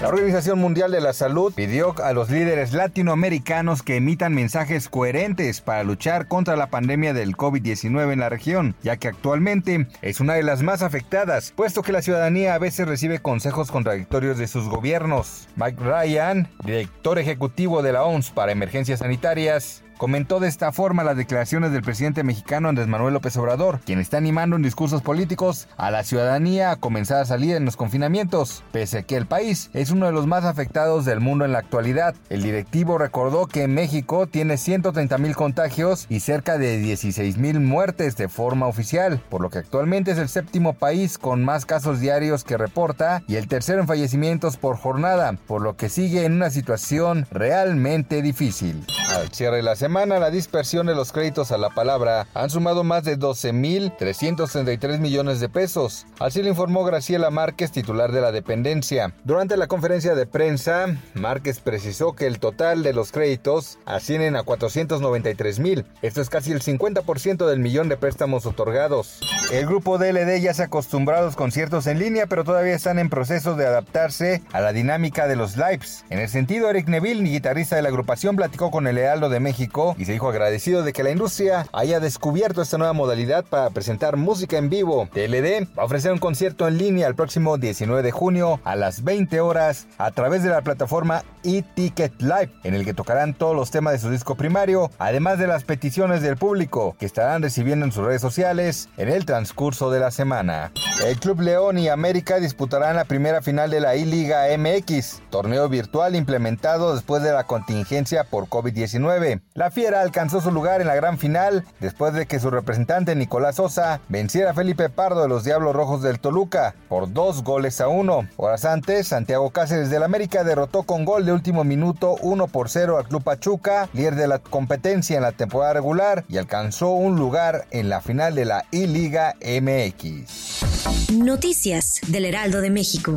La Organización Mundial de la Salud pidió a los líderes latinoamericanos que emitan mensajes coherentes para luchar contra la pandemia del COVID-19 en la región, ya que actualmente es una de las más afectadas, puesto que la ciudadanía a veces recibe consejos contradictorios de sus gobiernos. Mike Ryan, director ejecutivo de la OMS para emergencias sanitarias, comentó de esta forma las declaraciones del presidente mexicano Andrés Manuel López Obrador, quien está animando en discursos políticos a la ciudadanía a comenzar a salir en los confinamientos, pese a que el país es uno de los más afectados del mundo en la actualidad. El directivo recordó que México tiene 130 mil contagios y cerca de 16 mil muertes de forma oficial, por lo que actualmente es el séptimo país con más casos diarios que reporta y el tercero en fallecimientos por jornada, por lo que sigue en una situación realmente difícil. Al cierre de la semana, la dispersión de los créditos a la palabra han sumado más de 12.333 millones de pesos. Así lo informó Graciela Márquez, titular de la dependencia. Durante la conferencia de prensa, Márquez precisó que el total de los créditos ascienden a 493 mil. Esto es casi el 50% del millón de préstamos otorgados. El grupo DLD ya se ha acostumbrado a los conciertos en línea, pero todavía están en proceso de adaptarse a la dinámica de los lives. En el sentido, Eric Neville, guitarrista de la agrupación, platicó con el Lealdo de México y se dijo agradecido de que la industria haya descubierto esta nueva modalidad para presentar música en vivo. TLD va a ofrecer un concierto en línea el próximo 19 de junio a las 20 horas a través de la plataforma eTicket Live, en el que tocarán todos los temas de su disco primario, además de las peticiones del público que estarán recibiendo en sus redes sociales en el transcurso de la semana. El Club León y América disputarán la primera final de la I-Liga MX, torneo virtual implementado después de la contingencia por COVID-19. La Fiera alcanzó su lugar en la gran final después de que su representante Nicolás Sosa venciera a Felipe Pardo de los Diablos Rojos del Toluca por dos goles a uno. Horas antes, Santiago Cáceres del América derrotó con gol de último minuto 1 por 0 al Club Pachuca, líder de la competencia en la temporada regular y alcanzó un lugar en la final de la I-Liga MX. Noticias del Heraldo de México.